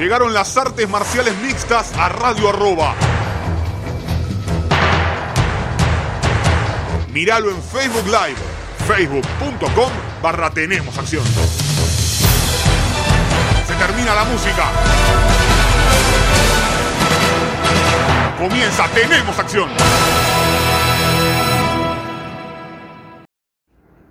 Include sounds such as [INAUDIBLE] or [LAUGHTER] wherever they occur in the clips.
Llegaron las artes marciales mixtas a Radio Arroba. Míralo en Facebook Live, facebook.com barra Tenemos Acción. Se termina la música. Comienza Tenemos Acción.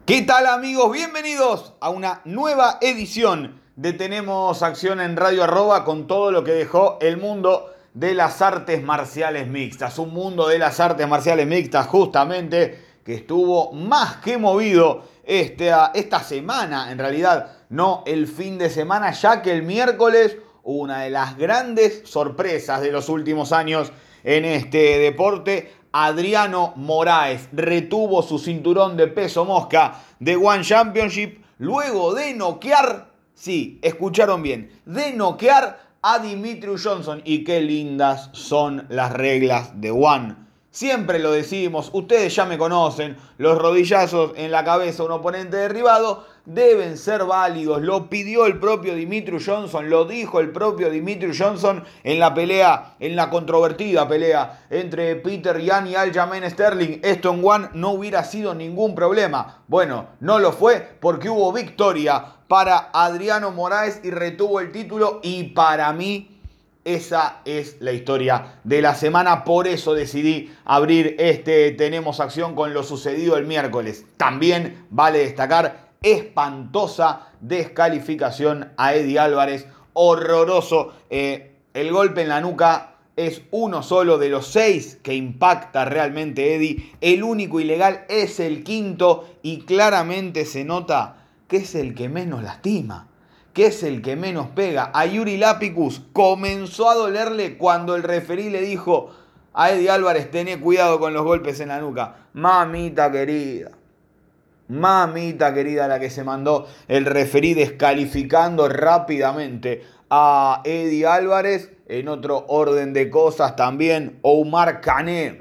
¿Qué tal amigos? Bienvenidos a una nueva edición de Tenemos Acción en Radio Arroba con todo lo que dejó el mundo de las artes marciales mixtas. Un mundo de las artes marciales mixtas justamente que estuvo más que movido este, esta semana, en realidad no el fin de semana, ya que el miércoles una de las grandes sorpresas de los últimos años en este deporte Adriano Moraes retuvo su cinturón de peso mosca de One Championship luego de noquear, sí, escucharon bien, de noquear a Dimitrius Johnson. Y qué lindas son las reglas de One. Siempre lo decimos, ustedes ya me conocen, los rodillazos en la cabeza a un oponente derribado deben ser válidos. Lo pidió el propio Dimitrius Johnson, lo dijo el propio Dimitrius Johnson en la pelea, en la controvertida pelea entre Peter Yan y Aljamain Sterling. Esto en One no hubiera sido ningún problema. Bueno, no lo fue porque hubo victoria para Adriano Moraes y retuvo el título y para mí esa es la historia de la semana, por eso decidí abrir este Tenemos Acción con lo sucedido el miércoles. También vale destacar espantosa descalificación a Eddie Álvarez, horroroso. Eh, el golpe en la nuca es uno solo de los seis que impacta realmente Eddie. El único ilegal es el quinto y claramente se nota que es el que menos lastima que es el que menos pega. A Yuri Lapicus comenzó a dolerle cuando el referí le dijo a Eddie Álvarez, tené cuidado con los golpes en la nuca. Mamita querida. Mamita querida la que se mandó el referí descalificando rápidamente a Eddie Álvarez. En otro orden de cosas también Omar Cané.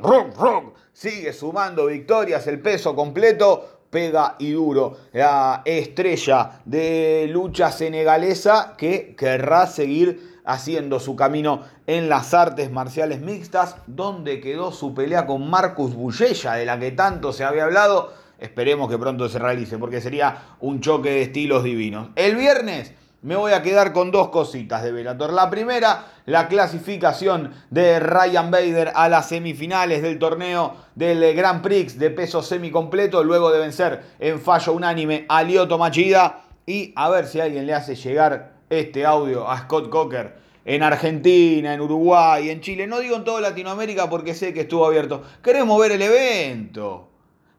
Sigue sumando victorias, el peso completo pega y duro. La estrella de lucha senegalesa que querrá seguir haciendo su camino en las artes marciales mixtas, donde quedó su pelea con Marcus Bullella, de la que tanto se había hablado. Esperemos que pronto se realice, porque sería un choque de estilos divinos. El viernes me voy a quedar con dos cositas de Velator. La primera, la clasificación de Ryan Bader a las semifinales del torneo del Grand Prix de peso semicompleto, luego de vencer en fallo unánime a Lioto Machida. Y a ver si alguien le hace llegar este audio a Scott Cocker en Argentina, en Uruguay, en Chile. No digo en toda Latinoamérica porque sé que estuvo abierto. Queremos ver el evento.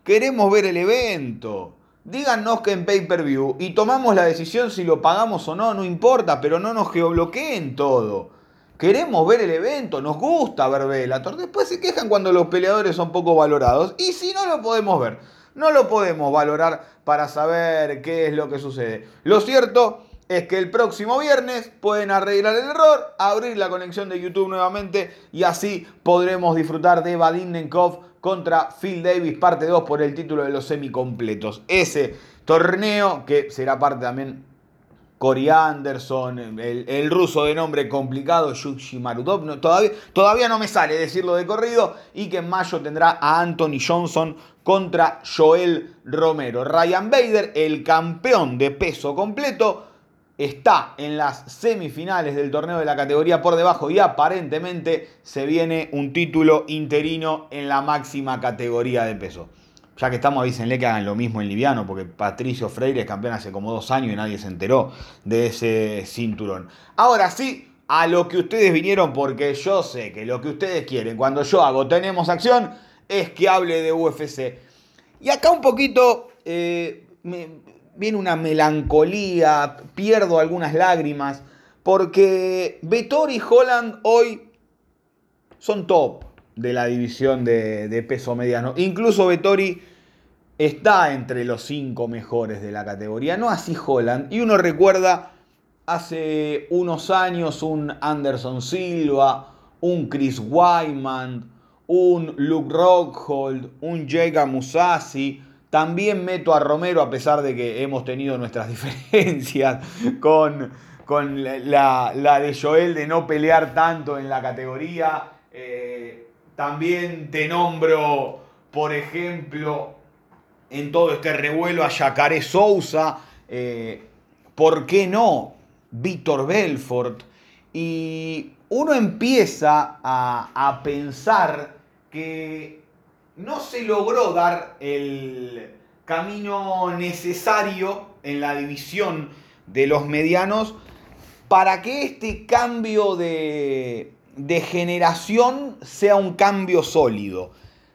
Queremos ver el evento. Díganos que en pay-per-view y tomamos la decisión si lo pagamos o no, no importa, pero no nos geobloqueen todo. Queremos ver el evento, nos gusta ver Bellator. Después se quejan cuando los peleadores son poco valorados. Y si no lo podemos ver, no lo podemos valorar para saber qué es lo que sucede. Lo cierto es que el próximo viernes pueden arreglar el error, abrir la conexión de YouTube nuevamente y así podremos disfrutar de Vadim Nenkov contra Phil Davis, parte 2 por el título de los semicompletos. Ese torneo que será parte también Cory Anderson, el, ruso de nombre complicado, Yushi Marudov, todavía, todavía no me sale decirlo de corrido, y que en mayo tendrá a Anthony Johnson contra Joel Romero. Ryan Bader, el campeón de peso completo, está en las semifinales del torneo de la categoría por debajo y aparentemente se viene un título interino en la máxima categoría de peso. Ya que estamos, avísenle que hagan lo mismo en liviano, porque Patricio Freire es campeón hace como dos años y nadie se enteró de ese cinturón. Ahora sí, a lo que ustedes vinieron, porque yo sé que lo que ustedes quieren cuando yo hago Tenemos Acción es que hable de UFC. Y acá un poquito eh, viene una melancolía, pierdo algunas lágrimas, porque Vettori y Holland hoy son top de la división de, peso mediano. Incluso Vettori está entre los cinco mejores de la categoría, no así Holland. Y uno recuerda hace unos años un Anderson Silva, un Chris Wyman, un Luke Rockhold, un Jacob Musasi, también meto a Romero, a pesar de que hemos tenido nuestras [LAUGHS] diferencias con, con la, de Joel de no pelear tanto en la categoría. Eh, también te nombro, por ejemplo, en todo este revuelo a Yacaré Sousa. Eh, ¿Por qué no? Víctor Belfort. Y uno empieza a, a pensar que no se logró dar el camino necesario en la división de los medianos para que este cambio de, generación sea un cambio sólido,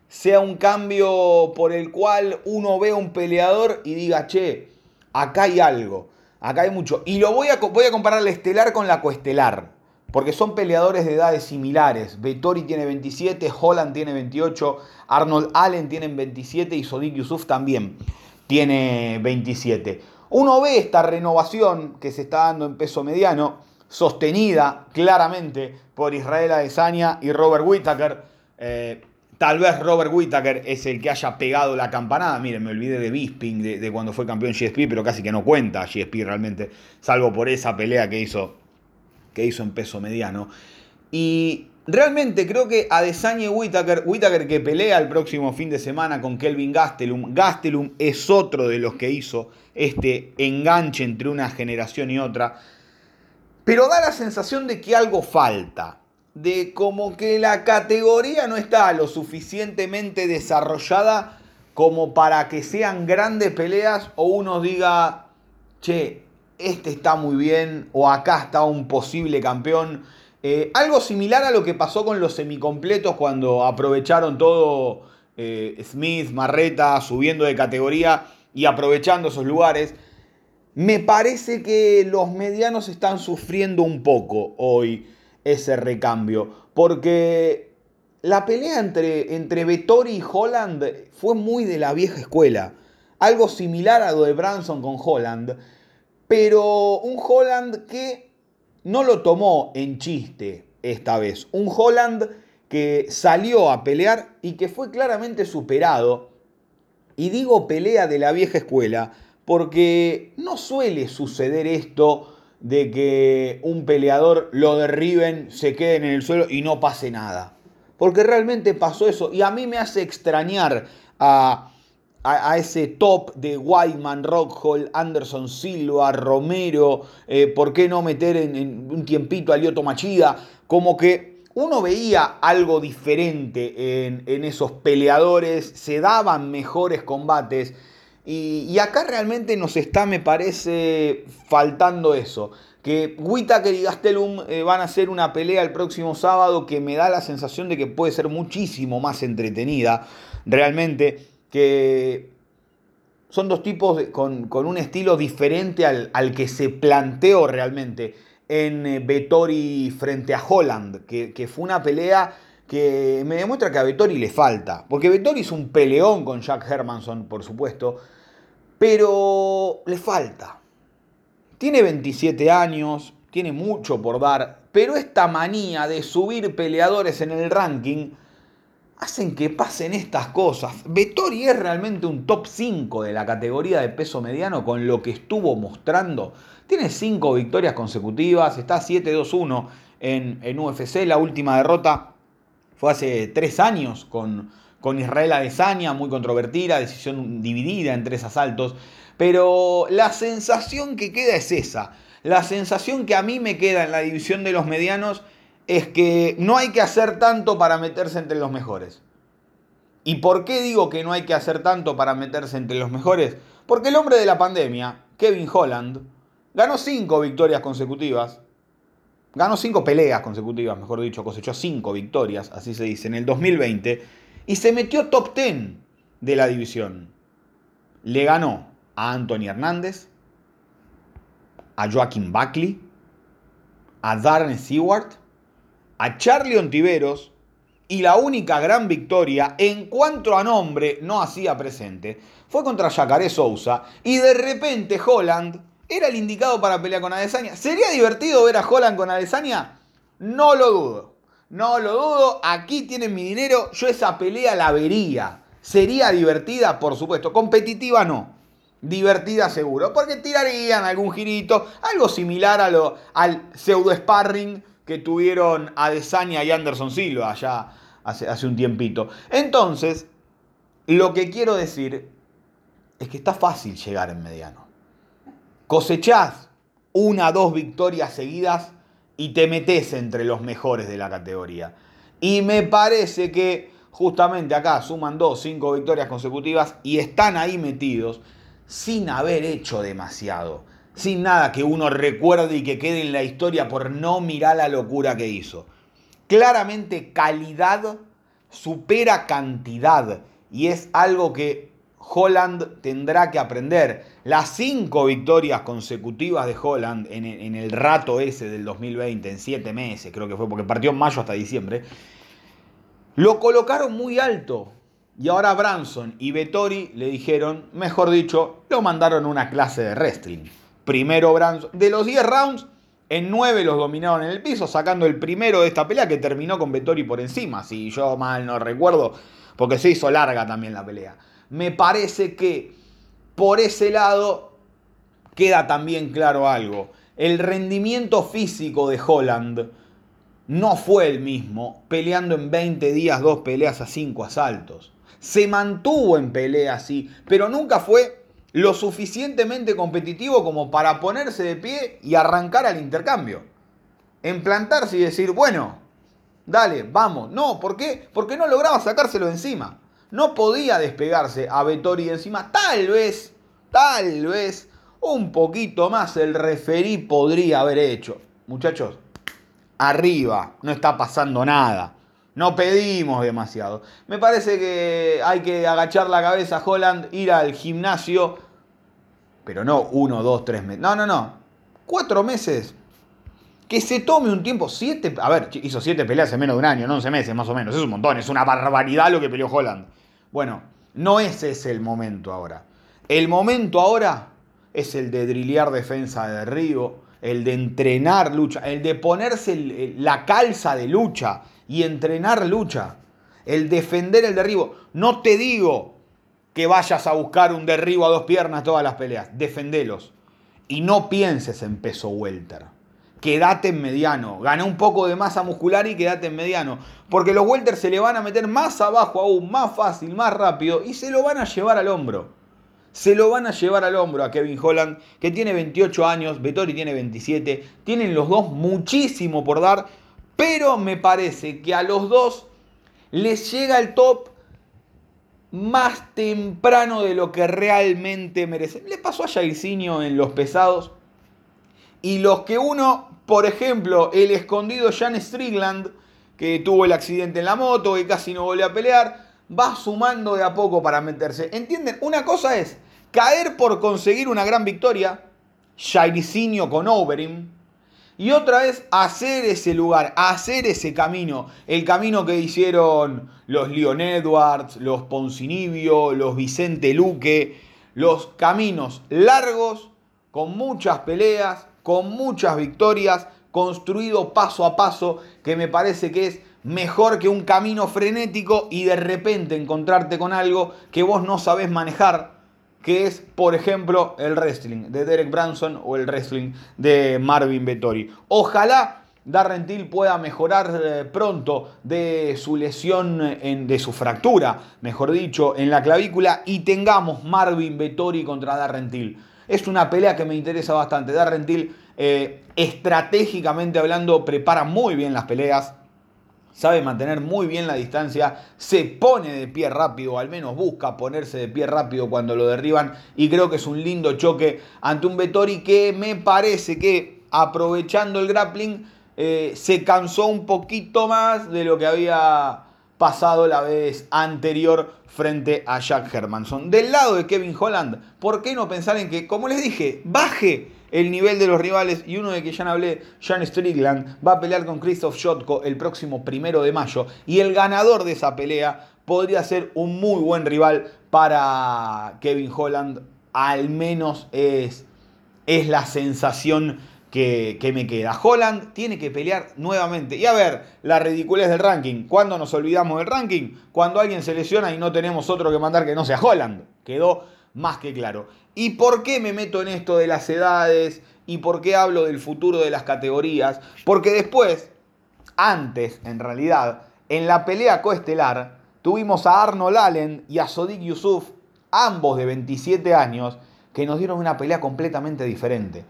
sea un cambio por el cual uno ve a un peleador y diga, che, acá hay algo, acá hay mucho. Y lo voy a, comparar la estelar con la coestelar, porque son peleadores de edades similares. Vettori tiene 27, Holland tiene 28, Arnold Allen tiene 27 y Sodik Yusuf también tiene 27. Uno ve esta renovación que se está dando en peso mediano, sostenida claramente por Israel Adesanya y Robert Whittaker. Eh, tal vez Robert Whittaker es el que haya pegado la campanada. Miren, me olvidé de Bisping, de, cuando fue campeón GSP, pero casi que no cuenta GSP realmente, salvo por esa pelea que hizo, que hizo en peso mediano. Y realmente creo que Adesanya y Whittaker, Whittaker que pelea el próximo fin de semana con Kelvin Gastelum, Gastelum es otro de los que hizo este enganche entre una generación y otra. Pero da la sensación de que algo falta, de como que la categoría no está lo suficientemente desarrollada como para que sean grandes peleas o uno diga, che, este está muy bien o acá está un posible campeón. Eh, algo similar a lo que pasó con los semicompletos cuando aprovecharon todo eh, Smith, Marreta, subiendo de categoría y aprovechando esos lugares. Me parece que los medianos están sufriendo un poco hoy ese recambio, porque la pelea entre, entre y Holland fue muy de la vieja escuela. Algo similar a lo de Branson con Holland, pero un Holland que no lo tomó en chiste esta vez. Un Holland que salió a pelear y que fue claramente superado y digo pelea de la vieja escuela porque no suele suceder esto de que un peleador lo derriben, se queden en el suelo y no pase nada. Porque realmente pasó eso y a mí me hace extrañar a, ese top de Wyman, Rockhold, Anderson Silva, Romero, eh, ¿por qué no meter en, un tiempito a Lioto Machida? Como que uno veía algo diferente en, esos peleadores, se daban mejores combates. Y, acá realmente nos está, me parece, faltando eso. Que Whitaker y Gastelum eh, van a hacer una pelea el próximo sábado que me da la sensación de que puede ser muchísimo más entretenida. Realmente, que son dos tipos con, un estilo diferente al, al que se planteó realmente en eh, Vettori frente a Holland, que, fue una pelea que me demuestra que a Vettori le falta. Porque Vettori es un peleón con Jack Hermanson, por supuesto, pero le falta. Tiene 27 años, tiene mucho por dar, pero esta manía de subir peleadores en el ranking hacen que pasen estas cosas. Vettori es realmente un top 5 de la categoría de peso mediano con lo que estuvo mostrando tiene cinco victorias consecutivas, está 7-2-1 en, en, UFC. La última derrota fue hace tres años con, con Israel Adesanya, muy controvertida, decisión dividida en tres asaltos. Pero la sensación que queda es esa. La sensación que a mí me queda en la división de los medianos es que no hay que hacer tanto para meterse entre los mejores. ¿Y por qué digo que no hay que hacer tanto para meterse entre los mejores? Porque el hombre de la pandemia, Kevin Holland, Ganó cinco victorias consecutivas. Ganó cinco peleas consecutivas, mejor dicho, cosechó cinco victorias, así se dice, en el 2020. Y se metió top 10 de la división. Le ganó a Anthony Hernández, a Joaquín Buckley, a Darren Seward, a Charlie Ontiveros y la única gran victoria en cuanto a nombre no hacía presente fue contra Jacaré Sousa y de repente Holland ¿Era el indicado para pelear con Adesanya? ¿Sería divertido ver a Holland con Adesanya? No lo dudo. No lo dudo. Aquí tienen mi dinero. Yo esa pelea la vería. ¿Sería divertida? Por supuesto. Competitiva no. divertida seguro, porque tirarían algún girito, algo similar a lo, al pseudo sparring que tuvieron Adesanya y Anderson Silva allá hace, hace un tiempito. Entonces, lo que quiero decir es que está fácil llegar en mediano. Cosechás una, dos victorias seguidas y te metes entre los mejores de la categoría. Y me parece que justamente acá suman dos, cinco victorias consecutivas y están ahí metidos sin haber hecho demasiado, sin nada que uno recuerde y que quede en la historia por no mirar la locura que hizo. Claramente calidad supera cantidad y es algo que Holland tendrá que aprender. Las cinco victorias consecutivas de Holland en, el rato ese del 2020, en siete meses, creo que fue, porque partió en mayo hasta diciembre, lo colocaron muy alto. Y ahora Branson y Vettori le dijeron, mejor dicho, lo mandaron a una clase de wrestling. Primero Branson, de los 10 rounds, en 9 los dominaron en el piso, sacando el primero de esta pelea que terminó con Vettori por encima, si yo mal no recuerdo, porque se hizo larga también la pelea. Me parece que por ese lado queda también claro algo. El rendimiento físico de Holland no fue el mismo peleando en 20 días dos peleas a 5 asaltos se mantuvo en pelea así, pero nunca fue lo suficientemente competitivo como para ponerse de pie y arrancar al intercambio. Emplantarse y decir, bueno, dale, vamos. No, ¿por qué? Porque no lograba sacárselo encima. No podía despegarse a Vettori de encima. Tal vez, tal vez, un poquito más el referí podría haber hecho. Muchachos, arriba, no está pasando nada. No pedimos demasiado. Me parece que hay que agachar la cabeza Holland, ir al gimnasio, pero no uno, dos, tres meses. No, no, no. Cuatro meses. Que se tome un tiempo. Siete. A ver, hizo siete peleas en menos de un año, no once meses más o menos. Es un montón, es una barbaridad lo que peleó Holland. Bueno, no ese es el momento ahora. El momento ahora es el de drillear defensa de derribo, el de entrenar lucha, el de ponerse la calza de lucha y entrenar lucha. El defender el derribo. No te digo que vayas a buscar un derribo a dos piernas todas las peleas. Defendelos. Y no pienses en peso welter. Quédate en mediano. Gana un poco de masa muscular y quédate en mediano. Porque los welters se le van a meter más abajo aún, más fácil, más rápido. Y se lo van a llevar al hombro. Se lo van a llevar al hombro a Kevin Holland, que tiene 28 años, Vettori tiene 27. Tienen los dos muchísimo por dar pero me parece que a los dos les llega el top más temprano de lo que realmente merecen. Le pasó a Jairzinho en los pesados. Y los que uno, por ejemplo, el escondido Jan Strickland, que tuvo el accidente en la moto, que casi no volvió a pelear, va sumando de a poco para meterse. ¿Entienden? Una cosa es caer por conseguir una gran victoria, Jairzinho con Overeem, y otra vez hacer ese lugar, hacer ese camino. El camino que hicieron los Leon Edwards, los Poncinibio, los Vicente Luque. Los caminos largos, con muchas peleas, con muchas victorias, construido paso a paso, que me parece que es mejor que un camino frenético y de repente encontrarte con algo que vos no sabés manejar que es, por ejemplo, el wrestling de Derek Branson o el wrestling de Marvin Vettori. Ojalá Darren Till pueda mejorar eh, pronto de su lesión, de su fractura, mejor dicho, en la clavícula y tengamos Marvin Vettori contra Darren Till. Es una pelea que me interesa bastante. Darren Till, eh, estratégicamente hablando, prepara muy bien las peleas sabe mantener muy bien la distancia, se pone de pie rápido, al menos busca ponerse de pie rápido cuando lo derriban y creo que es un lindo choque ante un Vettori que me parece que aprovechando el grappling eh, se cansó un poquito más de lo que había pasado la vez anterior frente a Jack Hermanson. Del lado de Kevin Holland, ¿por qué no pensar en que, como les dije, baje el nivel de los rivales y uno de que ya hablé, John Strickland, va a pelear con Christoph Shotko el próximo primero de mayo. Y el ganador de esa pelea podría ser un muy buen rival para Kevin Holland, al menos es, es la sensación que, me queda. Holland tiene que pelear nuevamente. Y a ver, la ridiculez del ranking. ¿Cuándo nos olvidamos del ranking? Cuando alguien se lesiona y no tenemos otro que mandar que no sea Holland. Quedó más que claro. ¿Y por qué me meto en esto de las edades? ¿Y por qué hablo del futuro de las categorías? Porque después, antes en realidad, en la pelea coestelar, tuvimos a Arnold Allen y a Sodik Yusuf, ambos de 27 años, que nos dieron una pelea completamente diferente.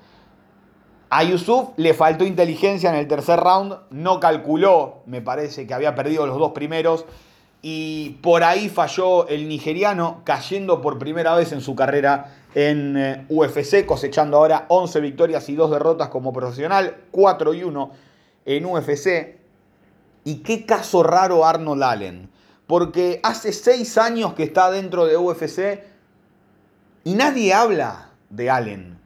A Yusuf le faltó inteligencia en el tercer round, no calculó, me parece que había perdido los dos primeros y por ahí falló el nigeriano cayendo por primera vez en su carrera en eh, UFC, cosechando ahora 11 victorias y 2 derrotas como profesional, 4 y 1 en UFC. Y qué caso raro Arnold Allen, porque hace 6 años que está dentro de UFC y nadie habla de Allen.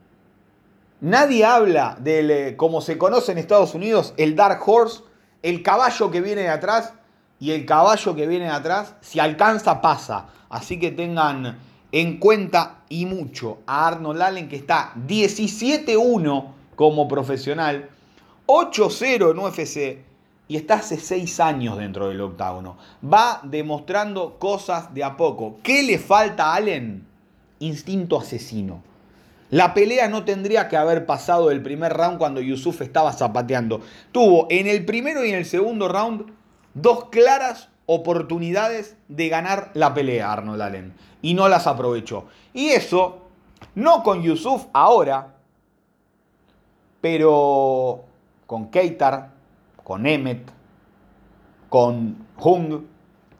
Nadie habla del, eh, como se conoce en Estados Unidos, el Dark Horse, el caballo que viene de atrás y el caballo que viene de atrás, si alcanza, pasa. Así que tengan en cuenta y mucho a Arnold Allen que está 17-1 como profesional, 8-0 en UFC y está hace 6 años dentro del octágono. Va demostrando cosas de a poco. ¿Qué le falta a Allen? Instinto asesino. La pelea no tendría que haber pasado el primer round cuando Yusuf estaba zapateando. Tuvo en el primero y en el segundo round dos claras oportunidades de ganar la pelea Arnold Allen y no las aprovechó. Y eso, no con Yusuf ahora, pero con Keitar, con Emmet, con Hung,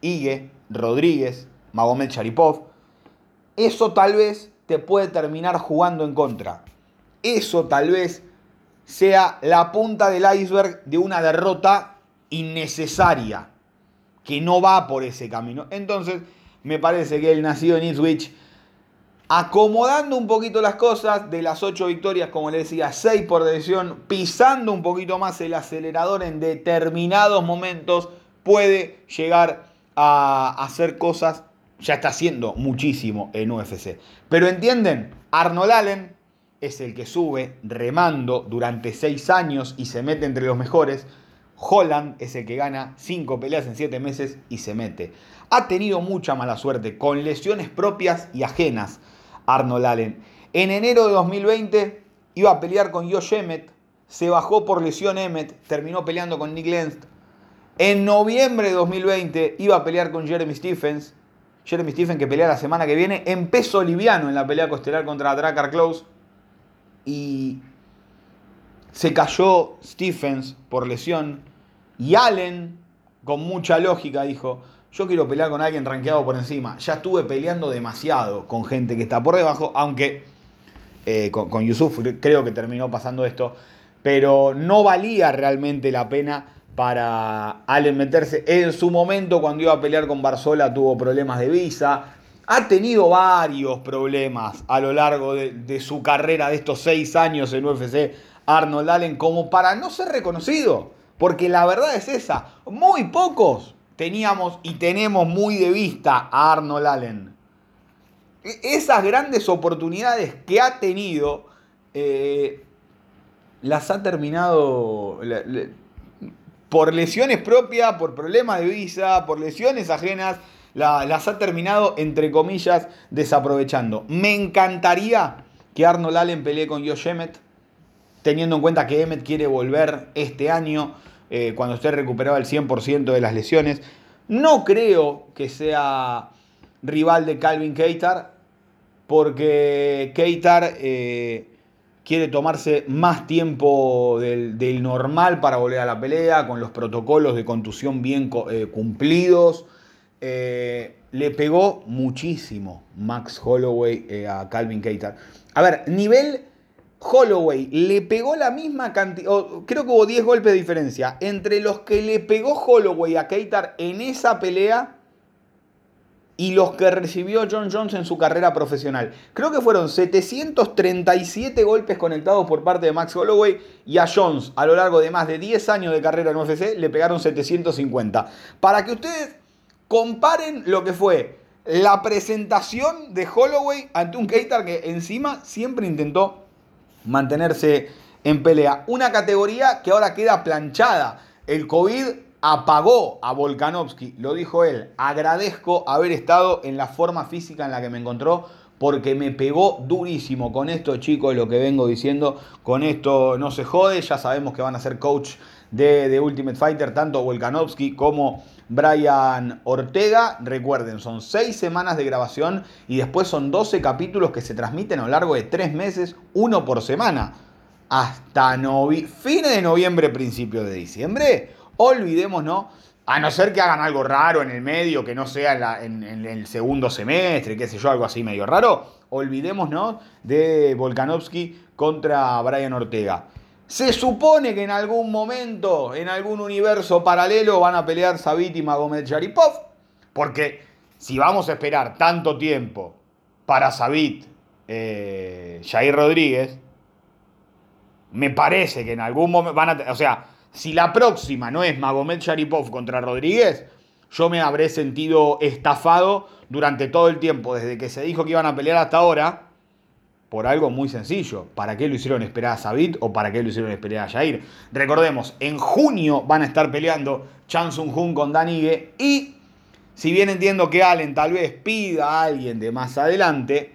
Ige, Rodríguez, Magomed Sharipov, eso tal vez te puede terminar jugando en contra. Eso tal vez sea la punta del iceberg de una derrota innecesaria que no va por ese camino. Entonces, me parece que el nacido en Ipswich, acomodando un poquito las cosas, de las ocho victorias, como le decía, seis por decisión, pisando un poquito más el acelerador en determinados momentos, puede llegar a hacer cosas, ya está haciendo muchísimo en UFC. Pero entienden, Arnold Allen es el que sube remando durante seis años y se mete entre los mejores. Holland es el que gana 5 peleas en 7 meses y se mete. Ha tenido mucha mala suerte con lesiones propias y ajenas Arnold Allen. En enero de 2020 iba a pelear con Josh Emmett, se bajó por lesión Emmett, terminó peleando con Nick Lenz. En noviembre de 2020 iba a pelear con Jeremy Stephens. Jeremy Stephens que pelea la semana que viene en peso liviano en la pelea costelar contra Drakkar Close. Y se cayó Stephens por lesión. Y Allen, con mucha lógica, dijo, yo quiero pelear con alguien rankeado por encima. Ya estuve peleando demasiado con gente que está por debajo, aunque eh, con, Yusuf creo que terminó pasando esto, pero no valía realmente la pena para Allen meterse. En su momento, cuando iba a pelear con Barzola, tuvo problemas de visa. Ha tenido varios problemas a lo largo de, su carrera de estos seis años en UFC, Arnold Allen, como para no ser reconocido. Porque la verdad es esa, muy pocos teníamos y tenemos muy de vista a Arnold Allen. E, esas grandes oportunidades que ha tenido, eh, las ha terminado por lesiones propias, por problemas de visa, por lesiones ajenas, las ha terminado, entre comillas, desaprovechando. Me encantaría que Arnold Allen pelee con Josh Emmett, teniendo en cuenta que Emmett quiere volver este año. Eh, cuando esté recuperado el 100% de las lesiones. No creo que sea rival de Calvin Keitar, porque Keitar eh, quiere tomarse más tiempo del, normal para volver a la pelea, con los protocolos de contusión bien eh, cumplidos. le pegó muchísimo Max Holloway a Calvin Keitar. A ver, nivel Holloway le pegó la misma cantidad, creo que hubo 10 golpes de diferencia, entre los que le pegó Holloway a Keitar en esa pelea y los que recibió John Jones en su carrera profesional. Creo que fueron 737 golpes conectados por parte de Max Holloway y a Jones a lo largo de más de 10 años de carrera en UFC le pegaron 750. Para que ustedes comparen lo que fue la presentación de Holloway ante un Keitar que encima siempre intentó mantenerse en pelea. Una categoría que ahora queda planchada. El COVID apagó a Volkanovski, lo dijo él. Agradezco haber estado en la forma física en la que me encontró porque me pegó durísimo con esto, chicos, lo que vengo diciendo. Con esto no se jode, ya sabemos que van a ser coach de, de Ultimate Fighter, tanto Volkanovski como Brian Ortega. Recuerden, son seis semanas de grabación y después son 12 capítulos que se transmiten a lo largo de tres meses, uno por semana. Hasta fines de noviembre, principio de diciembre. Olvidémonos, a no ser que hagan algo raro en el medio, que no sea en, el segundo semestre, qué sé yo, algo así medio raro. Olvidémonos de Volkanovski contra Brian Ortega. Se supone que en algún momento, en algún universo paralelo, van a pelear Sabit y Magomed Sharipov. Porque si vamos a esperar tanto tiempo para Sabit, eh, Jair Rodríguez, me parece que en algún momento van a. O sea, si la próxima no es Magomed Sharipov contra Rodríguez, yo me habré sentido estafado durante todo el tiempo, desde que se dijo que iban a pelear hasta ahora por algo muy sencillo. ¿Para qué lo hicieron esperar a Sabit o para qué lo hicieron esperar a Jair? Recordemos, en junio van a estar peleando Chan Sung Jun con Danigue y si bien entiendo que Allen tal vez pida a alguien de más adelante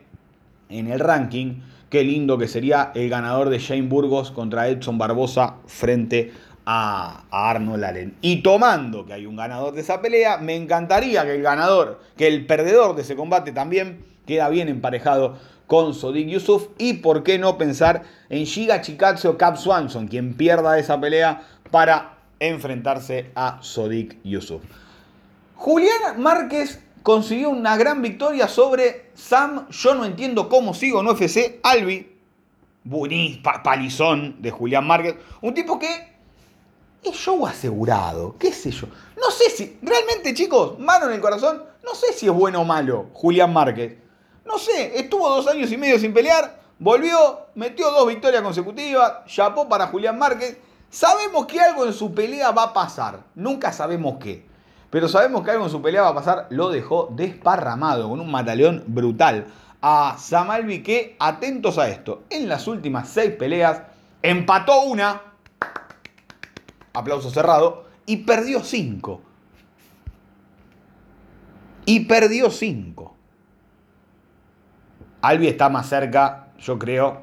en el ranking, qué lindo que sería el ganador de Shane Burgos contra Edson Barbosa frente a, Arnold Allen. Y tomando que hay un ganador de esa pelea, me encantaría que el ganador, que el perdedor de ese combate también queda bien emparejado con Sodik Yusuf. Y por qué no pensar en Giga Chikatsu o Cap Swanson, quien pierda esa pelea para enfrentarse a Sodik Yusuf. Julián Márquez consiguió una gran victoria sobre Sam. Yo no entiendo cómo sigo en UFC. Albi. Buenísimo, palizón de Julián Márquez. Un tipo que es show asegurado. ¿Qué sé yo? No sé si, realmente chicos, mano en el corazón, no sé si es bueno o malo Julián Márquez. No sé, estuvo dos años y medio sin pelear, volvió, metió dos victorias consecutivas, chapó para Julián Márquez. Sabemos que algo en su pelea va a pasar, nunca sabemos qué. Pero sabemos que algo en su pelea va a pasar, lo dejó desparramado con un mataleón brutal a Samalvi que, atentos a esto, en las últimas seis peleas empató una, aplauso cerrado, y perdió cinco. Y perdió cinco. Albi está más cerca, yo creo,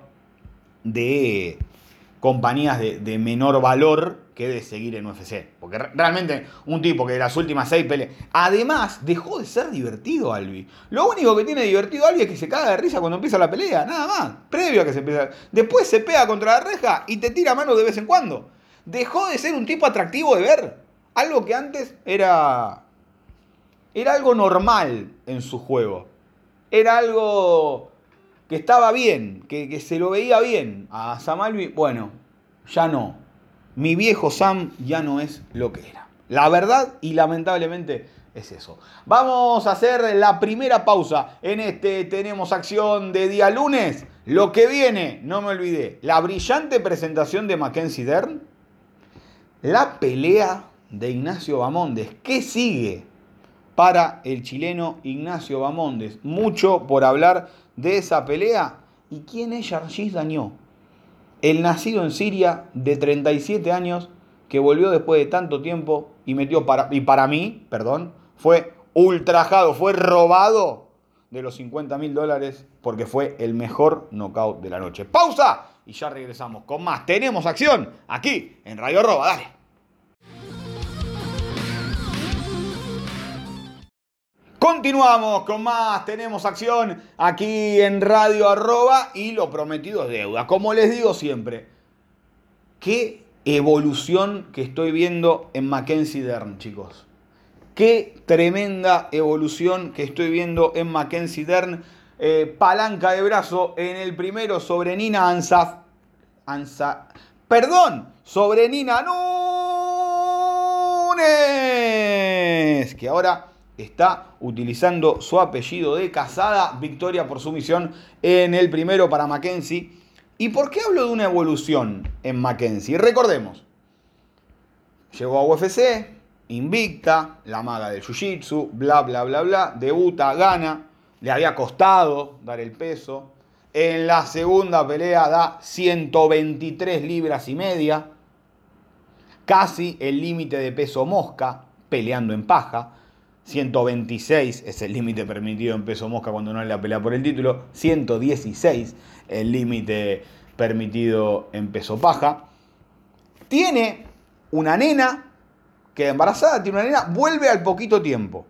de compañías de, menor valor que de seguir en UFC. Porque realmente un tipo que de las últimas seis peleas... Además, dejó de ser divertido Albi. Lo único que tiene divertido Albi es que se caga de risa cuando empieza la pelea, nada más. Previo a que se empiece. Después se pega contra la reja y te tira mano de vez en cuando. Dejó de ser un tipo atractivo de ver. Algo que antes era... Era algo normal en su juego. Era algo que estaba bien, que, se lo veía bien a Sam Albi, bueno, ya no. Mi viejo Sam ya no es lo que era. La verdad y lamentablemente es eso. Vamos a hacer la primera pausa en este Tenemos Acción de día lunes. Lo que viene, no me olvidé, la brillante presentación de Mackenzie Dern, la pelea de Ignacio Bamondes. ¿Qué sigue para el chileno Ignacio Bamondes? Mucho por hablar de esa pelea. ¿Y quién es Yargis Dañó? El nacido en Siria de 37 años que volvió después de tanto tiempo y metió para, y para mí, perdón, fue ultrajado, fue robado de los 50 mil dólares porque fue el mejor knockout de la noche. Pausa y ya regresamos con más. Tenemos acción aquí en Radio Roba, dale. Continuamos con más, tenemos acción aquí en Radio Arroba y lo prometido es deuda. Como les digo siempre, qué evolución que estoy viendo en Mackenzie Dern, chicos. Qué tremenda evolución que estoy viendo en Mackenzie Dern. Eh, palanca de brazo en el primero sobre Nina Ansaf. Ansa, perdón, sobre Nina Nunes. Que ahora está utilizando su apellido de casada. Victoria por sumisión en el primero para Mackenzie. ¿Y por qué hablo de una evolución en Mackenzie? Recordemos, llegó a UFC, invicta, la maga del Jiu-Jitsu, bla, bla, bla, bla, debuta, gana, le había costado dar el peso. En la segunda pelea da 123 libras y media, casi el límite de peso mosca, peleando en paja. 126 es el límite permitido en peso mosca cuando no es la pelea por el título. 116 el límite permitido en peso paja. Tiene una nena que embarazada, tiene una nena, vuelve al poquito tiempo.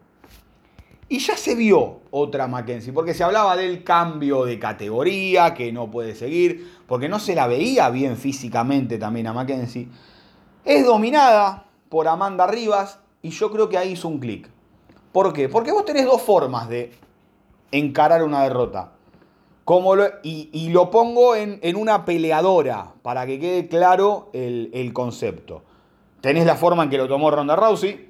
Y ya se vio otra Mackenzie, porque se hablaba del cambio de categoría, que no puede seguir, porque no se la veía bien físicamente también a Mackenzie. Es dominada por Amanda Rivas y yo creo que ahí hizo un clic. ¿Por qué? Porque vos tenés dos formas de encarar una derrota. Como y, lo pongo en, una peleadora, para que quede claro el, el concepto. Tenés la forma en que lo tomó Ronda Rousey,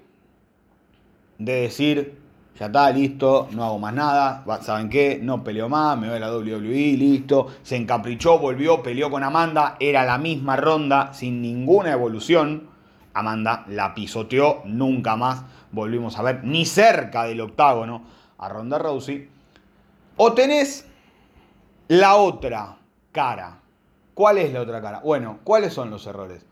de decir, ya está, listo, no hago más nada, ¿saben qué? No peleó más, me voy a la WWE, listo. Se encaprichó, volvió, peleó con Amanda, era la misma ronda, sin ninguna evolución. Amanda la pisoteó, nunca más volvimos a ver, ni cerca del octágono, a Ronda Rousey. O tenés la otra cara. ¿Cuál es la otra cara? Bueno, ¿cuáles son los errores?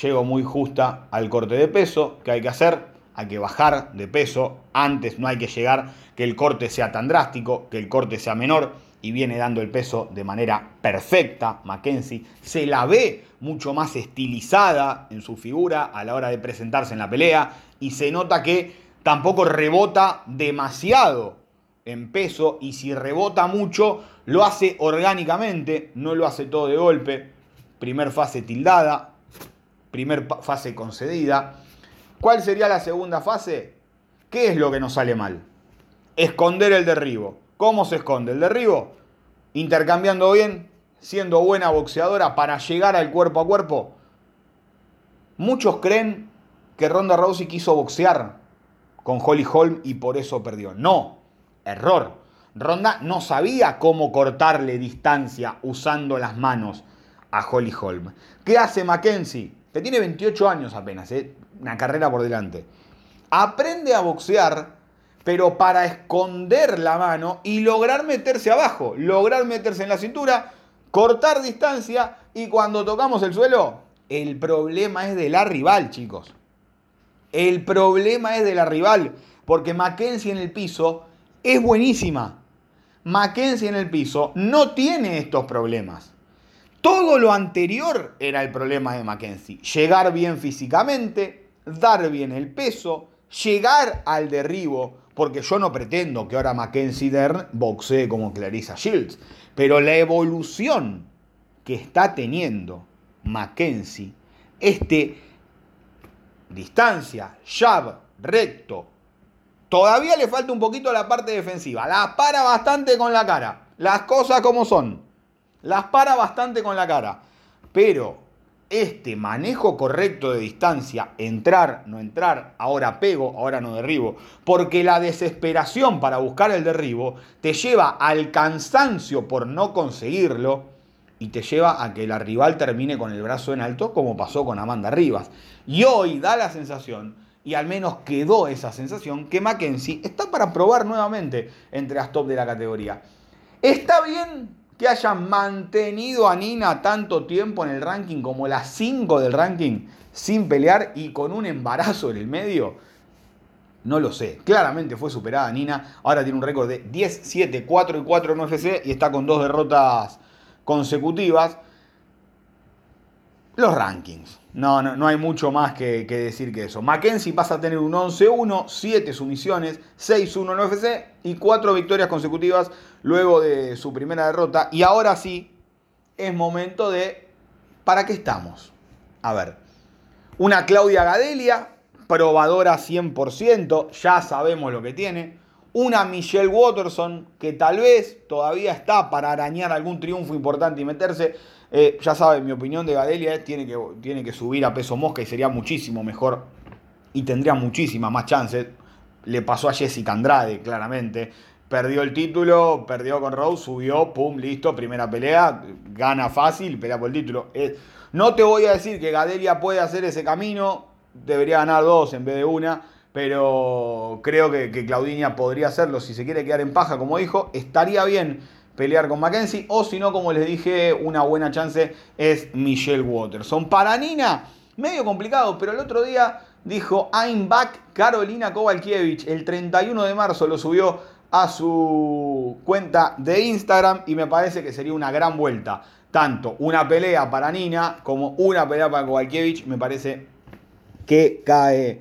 Llego muy justa al corte de peso, que hay que hacer, hay que bajar de peso, antes no hay que llegar que el corte sea tan drástico, que el corte sea menor, y viene dando el peso de manera perfecta. Mackenzie se la ve mucho más estilizada en su figura a la hora de presentarse en la pelea y se nota que tampoco rebota demasiado en peso y si rebota mucho lo hace orgánicamente, no lo hace todo de golpe. Primer fase tildada, primer fase concedida. ¿Cuál sería la segunda fase? ¿Qué es lo que nos sale mal? Esconder el derribo. ¿Cómo se esconde el derribo? Intercambiando bien, siendo buena boxeadora para llegar al cuerpo a cuerpo. Muchos creen que Ronda Rousey quiso boxear con Holly Holm y por eso perdió. No, error. Ronda no sabía cómo cortarle distancia usando las manos a Holly Holm. ¿Qué hace Mackenzie? Que tiene 28 años apenas, ¿eh? Una carrera por delante. Aprende a boxear, pero para esconder la mano y lograr meterse abajo, lograr meterse en la cintura, cortar distancia y cuando tocamos el suelo, el problema es de la rival, chicos. El problema es de la rival, porque Mackenzie en el piso es buenísima. Mackenzie en el piso no tiene estos problemas. Todo lo anterior era el problema de Mackenzie. Llegar bien físicamente, dar bien el peso, llegar al derribo, porque yo no pretendo que ahora Mackenzie Dern boxee como Clarissa Shields, pero la evolución que está teniendo Mackenzie, este distancia, jab, recto. Todavía le falta un poquito la parte defensiva. La para bastante con la cara. Las cosas como son. Las para bastante con la cara. Pero este manejo correcto de distancia, entrar, no entrar, ahora pego, ahora no derribo, porque la desesperación para buscar el derribo te lleva al cansancio por no conseguirlo y te lleva a que la rival termine con el brazo en alto, como pasó con Amanda Rivas. Y hoy da la sensación, y al menos quedó esa sensación, que Mackenzie está para probar nuevamente entre las top de la categoría. Está bien que hayan mantenido a Nina tanto tiempo en el ranking como las 5 del ranking sin pelear y con un embarazo en el medio. No lo sé. Claramente fue superada Nina. Ahora tiene un récord de 10, 7, 4 y 4 en UFC y está con dos derrotas consecutivas. Los rankings. No, no, no hay mucho más que, decir que eso. Mackenzie pasa a tener un 11-1, 7 sumisiones, 6-1 en UFC y 4 victorias consecutivas luego de su primera derrota. Y ahora sí, es momento de... ¿Para qué estamos? A ver, una Claudia Gadelia, probadora 100%, ya sabemos lo que tiene una Michelle Watterson que tal vez todavía está para arañar algún triunfo importante y meterse. Eh, ya saben, mi opinión de Gadelia tiene que, tiene que subir a peso mosca y sería muchísimo mejor y tendría muchísimas más chances. Le pasó a Jessica Andrade, claramente. Perdió el título, perdió con Rose, subió, pum, listo, primera pelea, gana fácil, pelea por el título. Eh, no te voy a decir que Gadelia puede hacer ese camino, debería ganar dos en vez de una pero creo que, que Claudinia podría hacerlo si se quiere quedar en paja, como dijo. Estaría bien pelear con Mackenzie, o si no, como les dije, una buena chance es Michelle Watterson. Para Nina, medio complicado, pero el otro día dijo I'm back Carolina Kovalkiewicz. El 31 de marzo lo subió a su cuenta de Instagram y me parece que sería una gran vuelta. Tanto una pelea para Nina como una pelea para Kovalkiewicz me parece que cae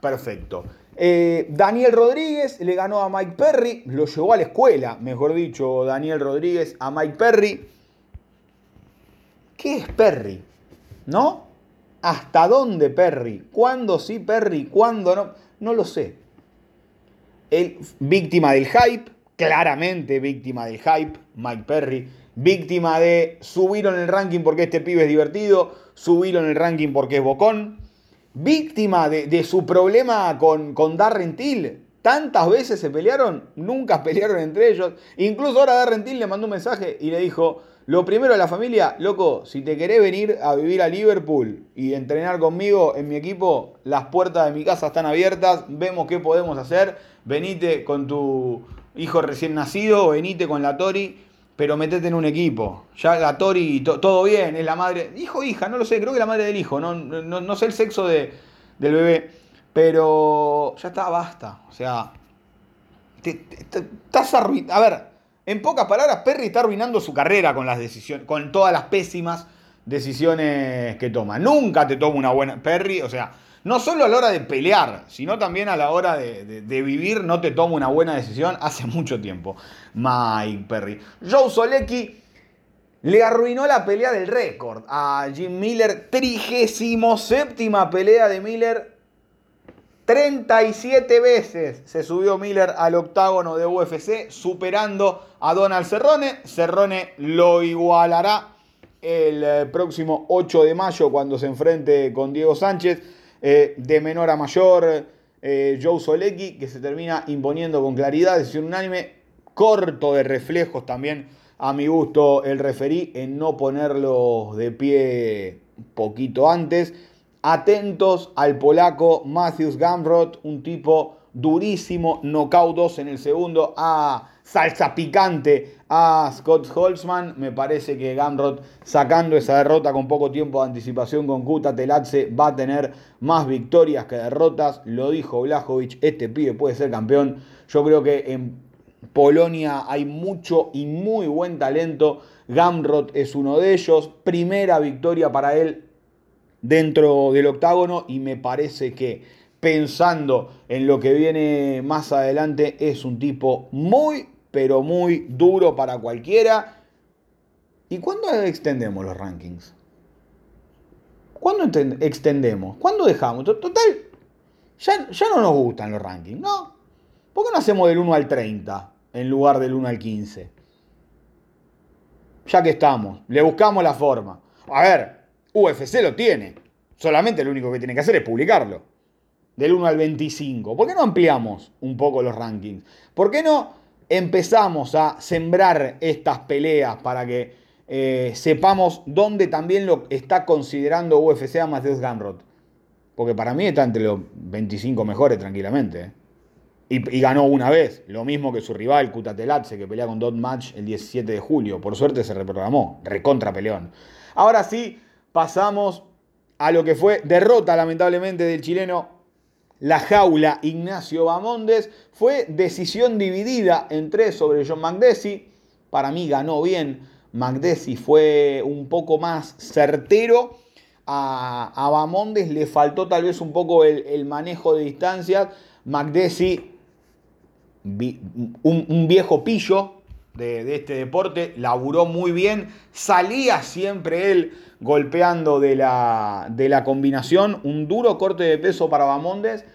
perfecto. Eh, Daniel Rodríguez le ganó a Mike Perry, lo llevó a la escuela, mejor dicho, Daniel Rodríguez a Mike Perry. ¿Qué es Perry? ¿No? ¿Hasta dónde Perry? ¿Cuándo sí Perry? ¿Cuándo no? No lo sé. El, víctima del hype, claramente víctima del hype, Mike Perry. Víctima de subirlo en el ranking porque este pibe es divertido, subirlo en el ranking porque es bocón víctima de, su problema con, con Darren Till. Tantas veces se pelearon, nunca [LAUGHS] pelearon entre ellos. Incluso ahora Darren Till le mandó un mensaje y le dijo, lo primero a la familia, loco, si te querés venir a vivir a Liverpool y entrenar conmigo en mi equipo, las puertas de mi casa están abiertas, vemos qué podemos hacer, venite con tu hijo recién nacido, venite con la Tori pero metete en un equipo. Ya la Tori, todo bien, es la madre. Hijo hija, no lo sé, creo que la madre del hijo, no, no, sé el sexo de, del bebé. Pero ya está, basta. O sea, estás arruinando. A ver, en pocas palabras, Perry está arruinando su carrera con las decisiones, con todas las pésimas decisiones que toma. Nunca te toma una buena. Perry, o sea, no solo a la hora de pelear, sino también a la hora de, vivir, no te toma una buena decisión hace [LAUGHS] mucho tiempo. Mike Perry. Joe Solecki le arruinó la pelea del récord a Jim Miller. 37 pelea de Miller. 37 veces se subió Miller al octágono de UFC, superando a Donald Cerrone. Cerrone lo igualará el eh, próximo 8 de mayo cuando se enfrente con Diego Sánchez. Eh, de menor a mayor, eh, Joe Solecki, que se termina imponiendo con claridad, decisión unánime, corto de reflejos también, a mi gusto, el referí en no ponerlo de pie poquito antes. Atentos al polaco Matthews Gamrot, un tipo durísimo, knockout 2 en el segundo, a salsa picante a Scott Holtzman. Me parece que Gamrot, sacando esa derrota con poco tiempo de anticipación con Kuta Telatze, va a tener más victorias que derrotas. Lo dijo Blajovic, este pibe puede ser campeón. Yo creo que en Polonia hay mucho y muy buen talento. Gamrot es uno de ellos. Primera victoria para él dentro del octágono y me parece que pensando en lo que viene más adelante es un tipo muy pero muy duro para cualquiera. ¿Y cuándo extendemos los rankings? ¿Cuándo extendemos? ¿Cuándo dejamos? Total, ya, ya no nos gustan los rankings, ¿no? ¿Por qué no hacemos del 1 al 30 en lugar del 1 al 15? Ya que estamos, le buscamos la forma. A ver, UFC lo tiene. Solamente lo único que tiene que hacer es publicarlo. Del 1 al 25. ¿Por qué no ampliamos un poco los rankings? ¿Por qué no empezamos a sembrar estas peleas para que eh, sepamos dónde también lo está considerando UFC a Matthews Gamrot. Porque para mí está entre los 25 mejores tranquilamente. ¿eh? Y, ganó una vez, lo mismo que su rival Kutatelatse, que pelea con Dot Match el 17 de julio. Por suerte se reprogramó, recontra peleón. Ahora sí, pasamos a lo que fue derrota lamentablemente del chileno la jaula Ignacio Bamondes. Fue decisión dividida en tres sobre John McDessie. Para mí ganó bien. McDessie fue un poco más certero. A, a Bamondes le faltó tal vez un poco el, manejo de distancias. McDessie, un, viejo pillo de, de, este deporte, laburó muy bien. Salía siempre él golpeando de la, de la combinación. Un duro corte de peso para Bamondes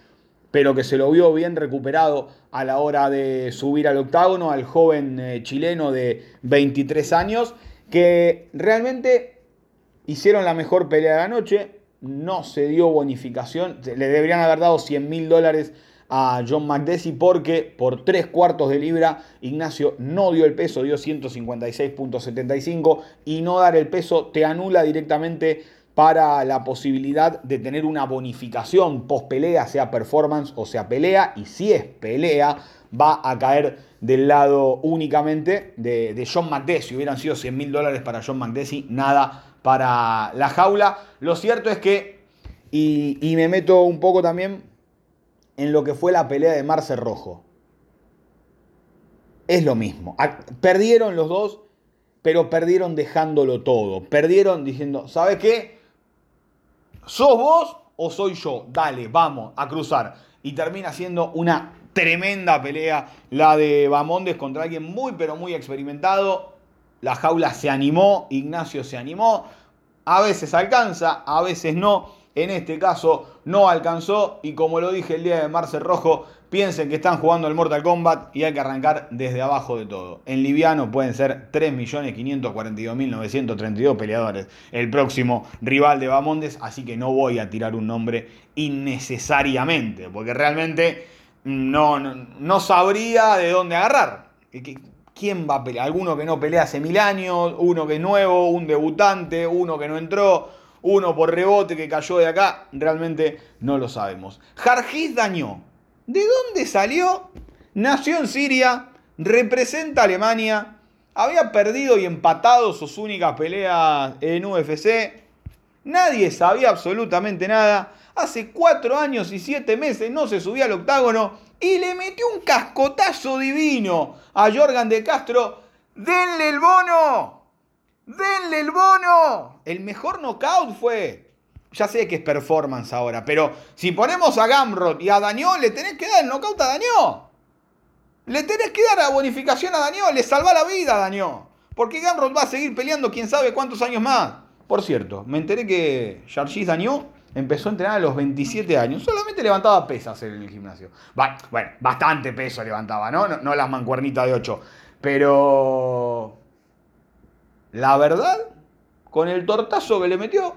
pero que se lo vio bien recuperado a la hora de subir al octágono, al joven eh, chileno de 23 años, que realmente hicieron la mejor pelea de la noche, no se dio bonificación, le deberían haber dado 100 mil dólares a John McDessie porque por tres cuartos de libra Ignacio no dio el peso, dio 156.75 y no dar el peso te anula directamente para la posibilidad de tener una bonificación post pelea, sea performance o sea pelea, y si es pelea, va a caer del lado únicamente de, John McDessie. Hubieran sido 100 mil dólares para John McDessie, nada para la jaula. Lo cierto es que Y, y me meto un poco también en lo que fue la pelea de Marce Rojo. Es lo mismo. Perdieron los dos, pero perdieron dejándolo todo. Perdieron diciendo, ¿sabes qué? ¿Sos vos o soy yo? Dale, vamos a cruzar. Y termina siendo una tremenda pelea la de Bamondes contra alguien muy, pero muy experimentado. La jaula se animó, Ignacio se animó. A veces alcanza, a veces no. En este caso no alcanzó y como lo dije el día de Marcel Rojo, piensen que están jugando el Mortal Kombat y hay que arrancar desde abajo de todo. En liviano pueden ser 3.542.932 peleadores. El próximo rival de Bamondes, así que no voy a tirar un nombre innecesariamente, porque realmente no, no, sabría de dónde agarrar. ¿Quién va a pelear? ¿Alguno que no pelea hace mil años? ¿Uno que es nuevo? ¿Un debutante? ¿Uno que no entró? ¿Uno por rebote que cayó de acá? Realmente no lo sabemos. Jarjiz Dañó. ¿De dónde salió? Nació en Siria, representa a Alemania, había perdido y empatado sus únicas peleas en UFC. Nadie sabía absolutamente nada hace cuatro años y siete meses no se subía al octágono y le metió un cascotazo divino a Jorgan de Castro. ¡Denle el bono! ¡Denle el bono! El mejor knockout fue. Ya sé que es performance ahora, pero si ponemos a Gamrot y a Daño, le tenés que dar el knockout a Daño. Le tenés que dar la bonificación a Daño, le salva la vida a Daño. Porque Gamrot va a seguir peleando quién sabe cuántos años más. Por cierto, me enteré que Jargis Daño empezó a entrenar a los 27 años. Solamente levantaba pesas en el gimnasio. Bueno, bastante peso levantaba, ¿no? No, las mancuernitas de 8. Pero... La verdad, con el tortazo que le metió,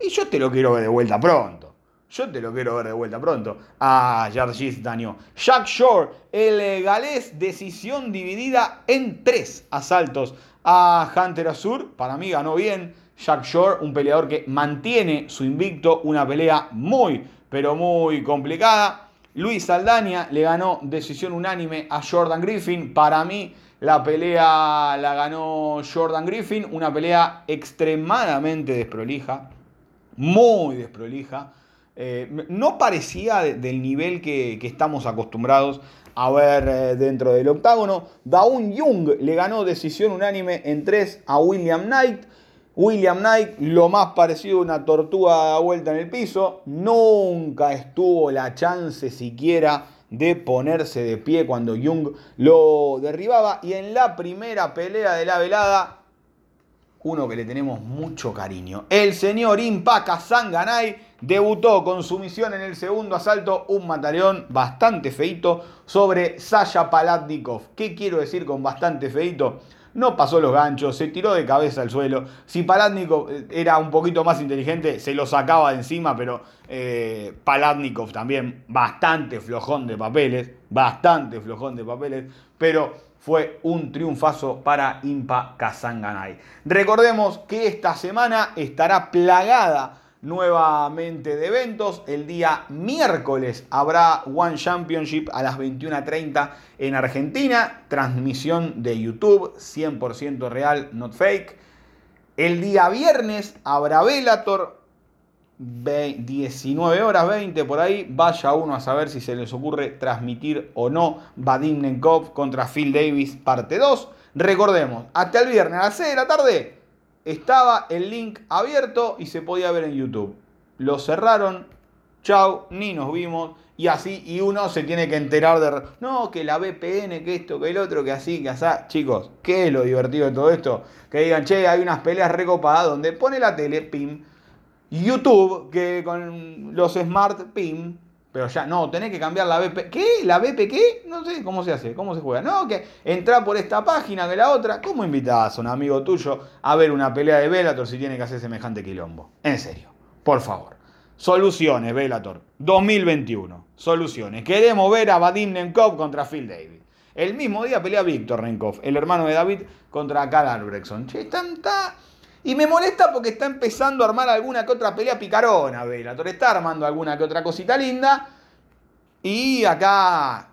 y yo te lo quiero ver de vuelta pronto. Yo te lo quiero ver de vuelta pronto. A Jargis Daño. Jack Shore, el galés, decisión dividida en tres asaltos a Hunter Azur. Para mí ganó bien. Jack Shore, un peleador que mantiene su invicto, una pelea muy, pero muy complicada. Luis Saldaña le ganó decisión unánime a Jordan Griffin. Para mí, la pelea la ganó Jordan Griffin, una pelea extremadamente desprolija, muy desprolija. Eh, no parecía del nivel que, estamos acostumbrados a ver eh, dentro del octágono. Daun Young le ganó decisión unánime en tres a William Knight. William Knight, lo más parecido a una tortuga vuelta en el piso, nunca estuvo la chance siquiera de ponerse de pie cuando Jung lo derribaba. Y en la primera pelea de la velada, uno que le tenemos mucho cariño, el señor Impaka Sanganay debutó con su misión en el segundo asalto, un mataleón bastante feito sobre Sasha Palatnikov. ¿Qué quiero decir con bastante feito? No pasó los ganchos, se tiró de cabeza al suelo. Si Palatnikov eh, era un poquito más inteligente, se lo sacaba de encima, pero eh, Palatnikov también bastante flojón de papeles, bastante flojón de papeles, pero fue un triunfazo para Impa Kazanganay. Recordemos que esta semana estará plagada nuevamente de eventos. El día miércoles habrá One Championship a las 21.30 en Argentina. Transmisión de YouTube, 100% real, not fake. El día viernes habrá Velator, 19 horas 20 por ahí. Vaya uno a saber si se les ocurre transmitir o no Vadim Nenkov contra Phil Davis, parte 2. Recordemos, hasta el viernes a las 6 de la tarde estaba el link abierto y se podía ver en YouTube. Lo cerraron, chau, ni nos vimos. Y así, y uno se tiene que enterar de, no, que la VPN, que esto, que el otro, que así, que así. Chicos, ¿qué lo divertido de todo esto? Que digan, che, hay unas peleas recopadas donde pone la tele, pim. YouTube, que con los smart, pim. Pero ya, no, tenés que cambiar la BP. ¿Qué? ¿La BP qué? No sé cómo se hace, cómo se juega. No, que entra por esta página que la otra. ¿Cómo invitás a un amigo tuyo a ver una pelea de Velator si tiene que hacer semejante quilombo? En serio, por favor. Soluciones, Velator. 2021. Soluciones. Queremos ver a Vadim Nenkov contra Phil David. El mismo día pelea Víctor Nenkov, el hermano de David, contra Karl Albrechtson. Che, está... Y me molesta porque está empezando a armar alguna que otra pelea picarona, Velator. Está armando alguna que otra cosita linda. Y acá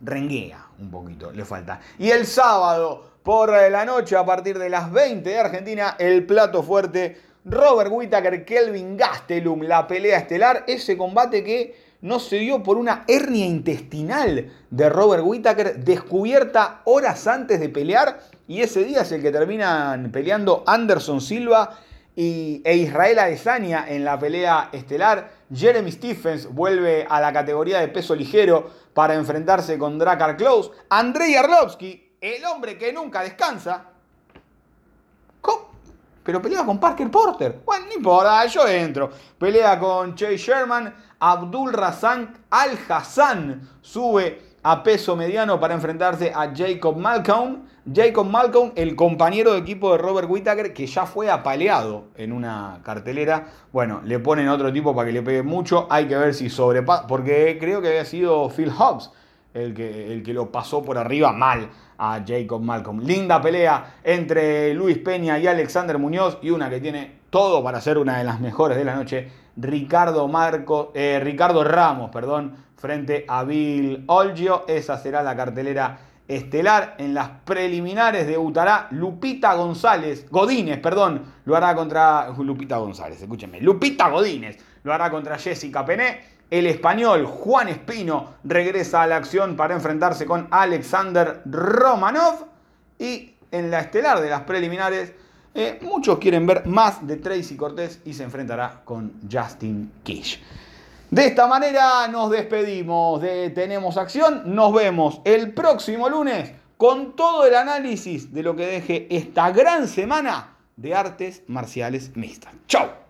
renguea un poquito, le falta. Y el sábado por la noche, a partir de las 20 de Argentina, el plato fuerte Robert Whittaker, Kelvin Gastelum, la pelea estelar, ese combate que no se dio por una hernia intestinal de Robert Whittaker descubierta horas antes de pelear y ese día es el que terminan peleando Anderson Silva y, e Israel Adesanya en la pelea estelar. Jeremy Stephens vuelve a la categoría de peso ligero para enfrentarse con Drakkar Close. Andrei Arlovsky, el hombre que nunca descansa. Pero pelea con Parker Porter. Bueno, no importa, yo entro. Pelea con Chase Sherman. Abdul Razak Al Hassan sube a peso mediano para enfrentarse a Jacob Malcolm. Jacob Malcolm, el compañero de equipo de Robert Whittaker, que ya fue apaleado en una cartelera. Bueno, le ponen otro tipo para que le pegue mucho. Hay que ver si sobrepasa, porque creo que había sido Phil Hobbs el que, el que lo pasó por arriba mal a Jacob Malcolm. Linda pelea entre Luis Peña y Alexander Muñoz y una que tiene todo para ser una de las mejores de la noche. Ricardo, Marco, eh, Ricardo Ramos, perdón, frente a Bill Olgio. Esa será la cartelera estelar. En las preliminares debutará Lupita González, Godínez, perdón, lo hará contra Lupita González, escúchenme, Lupita Godínez lo hará contra Jessica Pené. El español Juan Espino regresa a la acción para enfrentarse con Alexander Romanov. Y en la estelar de las preliminares, eh, muchos quieren ver más de Tracy Cortés y se enfrentará con Justin Kish. De esta manera nos despedimos de Tenemos Acción. Nos vemos el próximo lunes con todo el análisis de lo que deje esta gran semana de artes marciales mixtas. ¡Chao!